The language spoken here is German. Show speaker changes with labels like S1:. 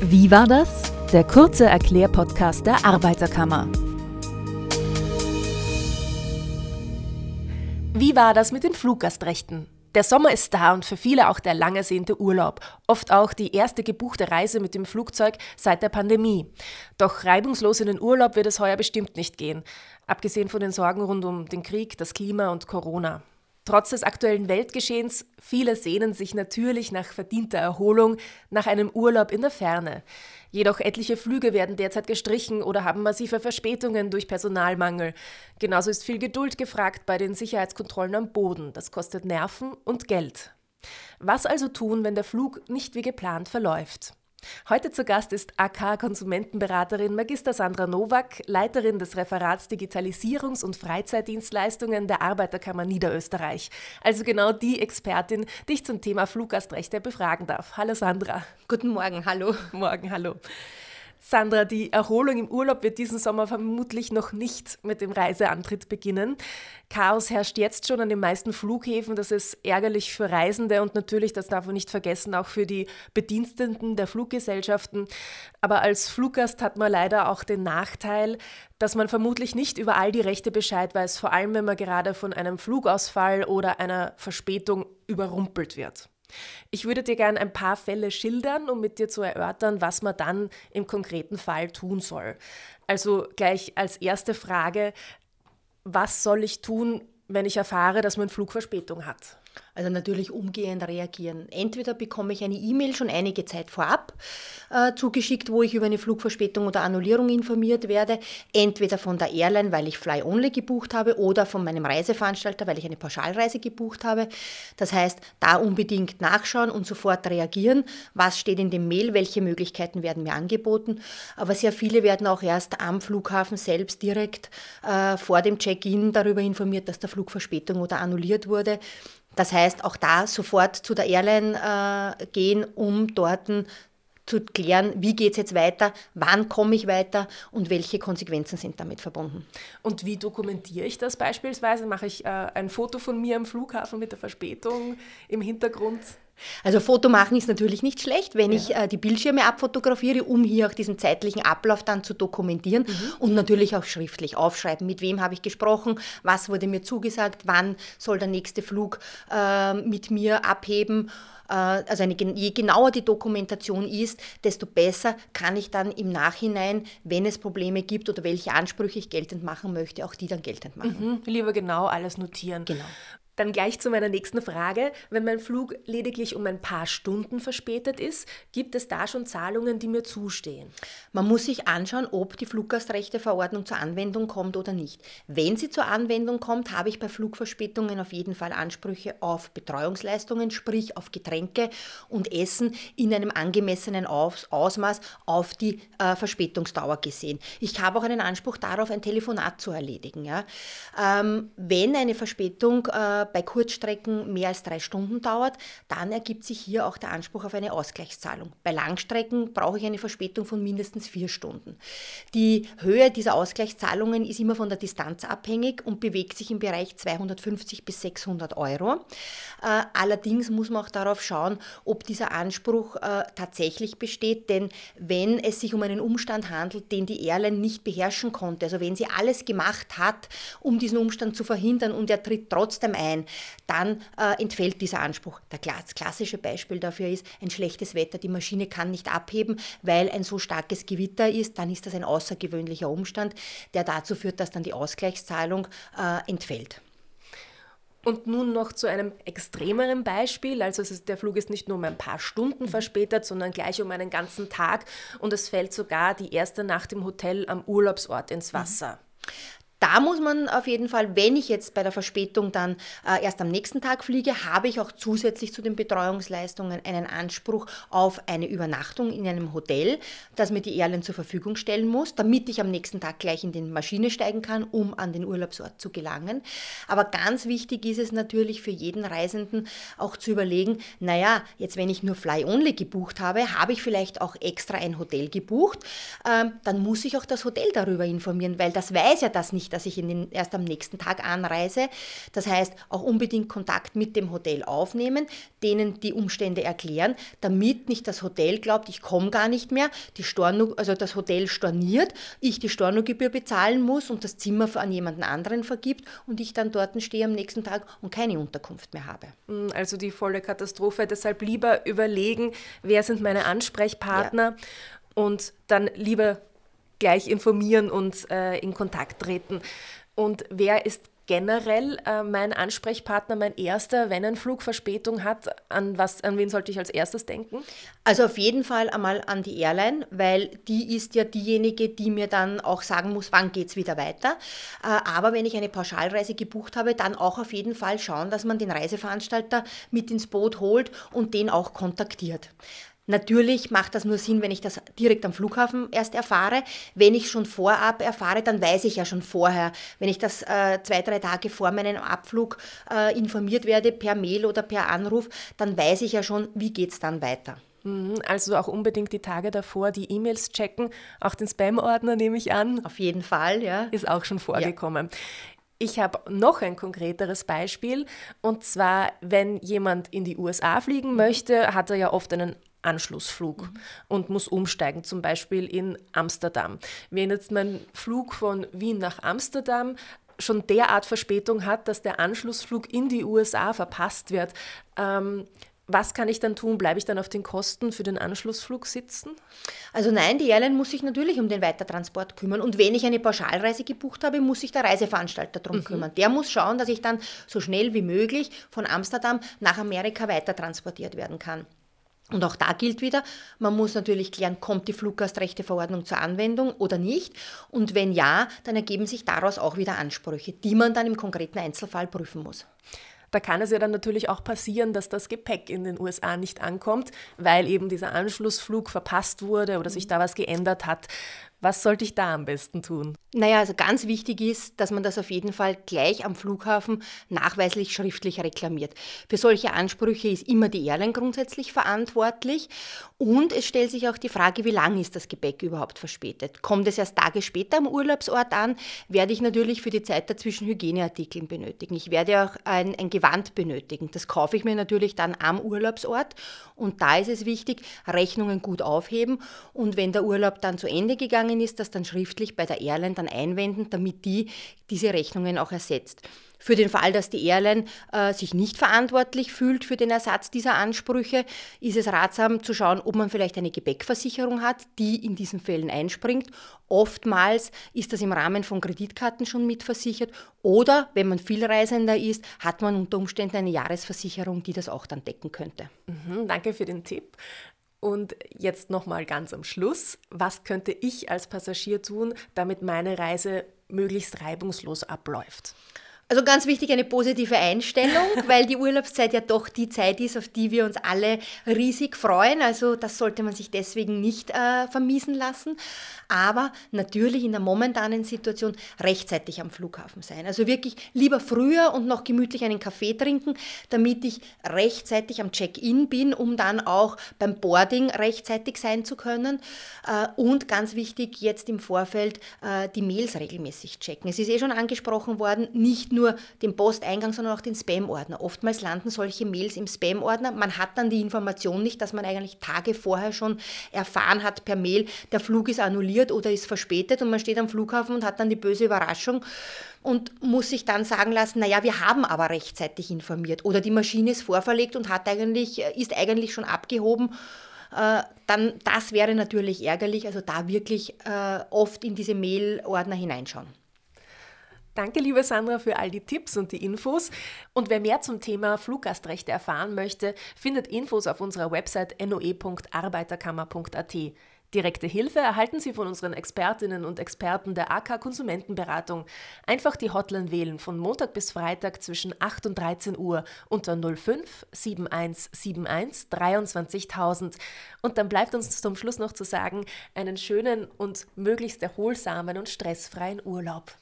S1: Wie war das? Der kurze Erklärpodcast der Arbeiterkammer. Wie war das mit den Fluggastrechten? Der Sommer ist da und für viele auch der lang ersehnte Urlaub. Oft auch die erste gebuchte Reise mit dem Flugzeug seit der Pandemie. Doch reibungslos in den Urlaub wird es heuer bestimmt nicht gehen. Abgesehen von den Sorgen rund um den Krieg, das Klima und Corona. Trotz des aktuellen Weltgeschehens, viele sehnen sich natürlich nach verdienter Erholung, nach einem Urlaub in der Ferne. Jedoch etliche Flüge werden derzeit gestrichen oder haben massive Verspätungen durch Personalmangel. Genauso ist viel Geduld gefragt bei den Sicherheitskontrollen am Boden. Das kostet Nerven und Geld. Was also tun, wenn der Flug nicht wie geplant verläuft? Heute zu Gast ist AK-Konsumentenberaterin Magister Sandra Nowak, Leiterin des Referats Digitalisierungs- und Freizeitdienstleistungen der Arbeiterkammer Niederösterreich. Also genau die Expertin, die ich zum Thema Fluggastrechte befragen darf. Hallo Sandra.
S2: Guten Morgen, hallo.
S1: Morgen, hallo. Sandra, die Erholung im Urlaub wird diesen Sommer vermutlich noch nicht mit dem Reiseantritt beginnen. Chaos herrscht jetzt schon an den meisten Flughäfen. Das ist ärgerlich für Reisende und natürlich, das darf man nicht vergessen, auch für die Bediensteten der Fluggesellschaften. Aber als Fluggast hat man leider auch den Nachteil, dass man vermutlich nicht über all die Rechte Bescheid weiß, vor allem wenn man gerade von einem Flugausfall oder einer Verspätung überrumpelt wird. Ich würde dir gerne ein paar Fälle schildern, um mit dir zu erörtern, was man dann im konkreten Fall tun soll. Also gleich als erste Frage, was soll ich tun, wenn ich erfahre, dass mein Flug Verspätung hat?
S2: Also natürlich umgehend reagieren. Entweder bekomme ich eine E-Mail schon einige Zeit vorab äh, zugeschickt, wo ich über eine Flugverspätung oder Annullierung informiert werde. Entweder von der Airline, weil ich Fly-Only gebucht habe, oder von meinem Reiseveranstalter, weil ich eine Pauschalreise gebucht habe. Das heißt, da unbedingt nachschauen und sofort reagieren. Was steht in dem Mail? Welche Möglichkeiten werden mir angeboten? Aber sehr viele werden auch erst am Flughafen selbst direkt äh, vor dem Check-in darüber informiert, dass der Flug Verspätung oder annulliert wurde. Das heißt, auch da sofort zu der Airline äh, gehen, um dort zu klären, wie geht es jetzt weiter, wann komme ich weiter und welche Konsequenzen sind damit verbunden.
S1: Und wie dokumentiere ich das beispielsweise? Mache ich äh, ein Foto von mir am Flughafen mit der Verspätung im Hintergrund?
S2: Also Foto machen ist natürlich nicht schlecht, wenn ja. ich äh, die Bildschirme abfotografiere, um hier auch diesen zeitlichen Ablauf dann zu dokumentieren mhm. und natürlich auch schriftlich aufschreiben, mit wem habe ich gesprochen, was wurde mir zugesagt, wann soll der nächste Flug äh, mit mir abheben. Äh, also eine, je genauer die Dokumentation ist, desto besser kann ich dann im Nachhinein, wenn es Probleme gibt oder welche Ansprüche ich geltend machen möchte, auch die dann geltend machen.
S1: Mhm. Lieber genau alles notieren.
S2: Genau.
S1: Dann gleich zu meiner nächsten Frage. Wenn mein Flug lediglich um ein paar Stunden verspätet ist, gibt es da schon Zahlungen, die mir zustehen?
S2: Man muss sich anschauen, ob die Fluggastrechteverordnung zur Anwendung kommt oder nicht. Wenn sie zur Anwendung kommt, habe ich bei Flugverspätungen auf jeden Fall Ansprüche auf Betreuungsleistungen, sprich auf Getränke und Essen in einem angemessenen Ausmaß auf die äh, Verspätungsdauer gesehen. Ich habe auch einen Anspruch darauf, ein Telefonat zu erledigen. Ähm, wenn eine Verspätung äh, bei Kurzstrecken mehr als drei Stunden dauert, dann ergibt sich hier auch der Anspruch auf eine Ausgleichszahlung. Bei Langstrecken brauche ich eine Verspätung von mindestens vier Stunden. Die Höhe dieser Ausgleichszahlungen ist immer von der Distanz abhängig und bewegt sich im Bereich 250 bis 600 Euro. Äh, allerdings muss man auch darauf schauen, ob dieser Anspruch äh, tatsächlich besteht, denn wenn es sich um einen Umstand handelt, den die Airline nicht beherrschen konnte, also wenn sie alles gemacht hat, um diesen Umstand zu verhindern und er tritt trotzdem ein, dann äh, entfällt dieser Anspruch. Das klassische Beispiel dafür ist ein schlechtes Wetter. Die Maschine kann nicht abheben, weil ein so starkes Gewitter ist. Dann ist das ein außergewöhnlicher Umstand, der dazu führt, dass dann die Ausgleichszahlung äh, entfällt.
S1: Und nun noch zu einem extremeren Beispiel. Also ist, der Flug ist nicht nur um ein paar Stunden mhm. verspätet, sondern gleich um einen ganzen Tag und es fällt sogar die erste Nacht im Hotel am Urlaubsort ins mhm. Wasser. Mhm.
S2: Da muss man auf jeden Fall, wenn ich jetzt bei der Verspätung dann äh, erst am nächsten Tag fliege, habe ich auch zusätzlich zu den Betreuungsleistungen einen Anspruch auf eine Übernachtung in einem Hotel, das mir die Airline zur Verfügung stellen muss, damit ich am nächsten Tag gleich in die Maschine steigen kann, um an den Urlaubsort zu gelangen. Aber ganz wichtig ist es natürlich für jeden Reisenden auch zu überlegen, naja, jetzt wenn ich nur Fly-Only gebucht habe, habe ich vielleicht auch extra ein Hotel gebucht, ähm, dann muss ich auch das Hotel darüber informieren, weil das weiß ja das nicht nicht, dass ich den, erst am nächsten Tag anreise. Das heißt, auch unbedingt Kontakt mit dem Hotel aufnehmen, denen die Umstände erklären, damit nicht das Hotel glaubt, ich komme gar nicht mehr, die Storno, also das Hotel storniert, ich die Stornogebühr bezahlen muss und das Zimmer an jemanden anderen vergibt und ich dann dort stehe am nächsten Tag und keine Unterkunft mehr habe.
S1: Hm, also die volle Katastrophe. Deshalb lieber überlegen, wer sind meine Ansprechpartner ja. und dann lieber gleich informieren und äh, in Kontakt treten. Und wer ist generell äh, mein Ansprechpartner, mein erster, wenn ein Flug Verspätung hat? An, was, an wen sollte ich als erstes denken?
S2: Also auf jeden Fall einmal an die Airline, weil die ist ja diejenige, die mir dann auch sagen muss, wann geht es wieder weiter. Äh, aber wenn ich eine Pauschalreise gebucht habe, dann auch auf jeden Fall schauen, dass man den Reiseveranstalter mit ins Boot holt und den auch kontaktiert. Natürlich macht das nur Sinn, wenn ich das direkt am Flughafen erst erfahre. Wenn ich schon vorab erfahre, dann weiß ich ja schon vorher. Wenn ich das äh, zwei, drei Tage vor meinem Abflug äh, informiert werde, per Mail oder per Anruf, dann weiß ich ja schon, wie geht es dann weiter.
S1: Mhm, also auch unbedingt die Tage davor die E-Mails checken, auch den Spam-Ordner nehme ich an.
S2: Auf jeden Fall, ja.
S1: Ist auch schon vorgekommen. Ja. Ich habe noch ein konkreteres Beispiel und zwar, wenn jemand in die USA fliegen möchte, hat er ja oft einen Anschlussflug mhm. und muss umsteigen, zum Beispiel in Amsterdam. Wenn jetzt mein Flug von Wien nach Amsterdam schon derart Verspätung hat, dass der Anschlussflug in die USA verpasst wird, ähm, was kann ich dann tun? Bleibe ich dann auf den Kosten für den Anschlussflug sitzen?
S2: Also nein, die Airline muss sich natürlich um den Weitertransport kümmern. Und wenn ich eine Pauschalreise gebucht habe, muss sich der Reiseveranstalter darum mhm. kümmern. Der muss schauen, dass ich dann so schnell wie möglich von Amsterdam nach Amerika weitertransportiert werden kann. Und auch da gilt wieder, man muss natürlich klären, kommt die Fluggastrechteverordnung zur Anwendung oder nicht. Und wenn ja, dann ergeben sich daraus auch wieder Ansprüche, die man dann im konkreten Einzelfall prüfen muss.
S1: Da kann es ja dann natürlich auch passieren, dass das Gepäck in den USA nicht ankommt, weil eben dieser Anschlussflug verpasst wurde oder sich da was geändert hat. Was sollte ich da am besten tun?
S2: Naja, also ganz wichtig ist, dass man das auf jeden Fall gleich am Flughafen nachweislich schriftlich reklamiert. Für solche Ansprüche ist immer die Airline grundsätzlich verantwortlich und es stellt sich auch die Frage, wie lange ist das Gepäck überhaupt verspätet? Kommt es erst Tage später am Urlaubsort an, werde ich natürlich für die Zeit dazwischen Hygieneartikeln benötigen. Ich werde auch ein, ein Gewand benötigen. Das kaufe ich mir natürlich dann am Urlaubsort und da ist es wichtig, Rechnungen gut aufheben und wenn der Urlaub dann zu Ende gegangen gegangen ist, das dann schriftlich bei der Airline dann einwenden, damit die diese Rechnungen auch ersetzt. Für den Fall, dass die Airline äh, sich nicht verantwortlich fühlt für den Ersatz dieser Ansprüche, ist es ratsam zu schauen, ob man vielleicht eine Gepäckversicherung hat, die in diesen Fällen einspringt. Oftmals ist das im Rahmen von Kreditkarten schon mitversichert oder wenn man Vielreisender ist, hat man unter Umständen eine Jahresversicherung, die das auch dann decken könnte.
S1: Mhm, danke für den Tipp. Und jetzt nochmal ganz am Schluss, was könnte ich als Passagier tun, damit meine Reise möglichst reibungslos abläuft?
S2: Also ganz wichtig eine positive Einstellung, weil die Urlaubszeit ja doch die Zeit ist, auf die wir uns alle riesig freuen. Also das sollte man sich deswegen nicht äh, vermiesen lassen. Aber natürlich in der momentanen Situation rechtzeitig am Flughafen sein. Also wirklich lieber früher und noch gemütlich einen Kaffee trinken, damit ich rechtzeitig am Check-in bin, um dann auch beim Boarding rechtzeitig sein zu können. Äh, und ganz wichtig, jetzt im Vorfeld äh, die Mails regelmäßig checken. Es ist eh schon angesprochen worden, nicht nur nur den Posteingang, sondern auch den Spam-Ordner. Oftmals landen solche Mails im Spam-Ordner. Man hat dann die Information nicht, dass man eigentlich Tage vorher schon erfahren hat per Mail, der Flug ist annulliert oder ist verspätet und man steht am Flughafen und hat dann die böse Überraschung und muss sich dann sagen lassen, naja, wir haben aber rechtzeitig informiert oder die Maschine ist vorverlegt und hat eigentlich, ist eigentlich schon abgehoben äh, dann das wäre natürlich ärgerlich. Also da wirklich äh, oft in diese Mail-Ordner hineinschauen.
S1: Danke, liebe Sandra, für all die Tipps und die Infos. Und wer mehr zum Thema Fluggastrechte erfahren möchte, findet Infos auf unserer Website noe.arbeiterkammer.at. Direkte Hilfe erhalten Sie von unseren Expertinnen und Experten der AK Konsumentenberatung. Einfach die Hotline wählen von Montag bis Freitag zwischen 8 und 13 Uhr unter 05 7171 23000. Und dann bleibt uns zum Schluss noch zu sagen, einen schönen und möglichst erholsamen und stressfreien Urlaub.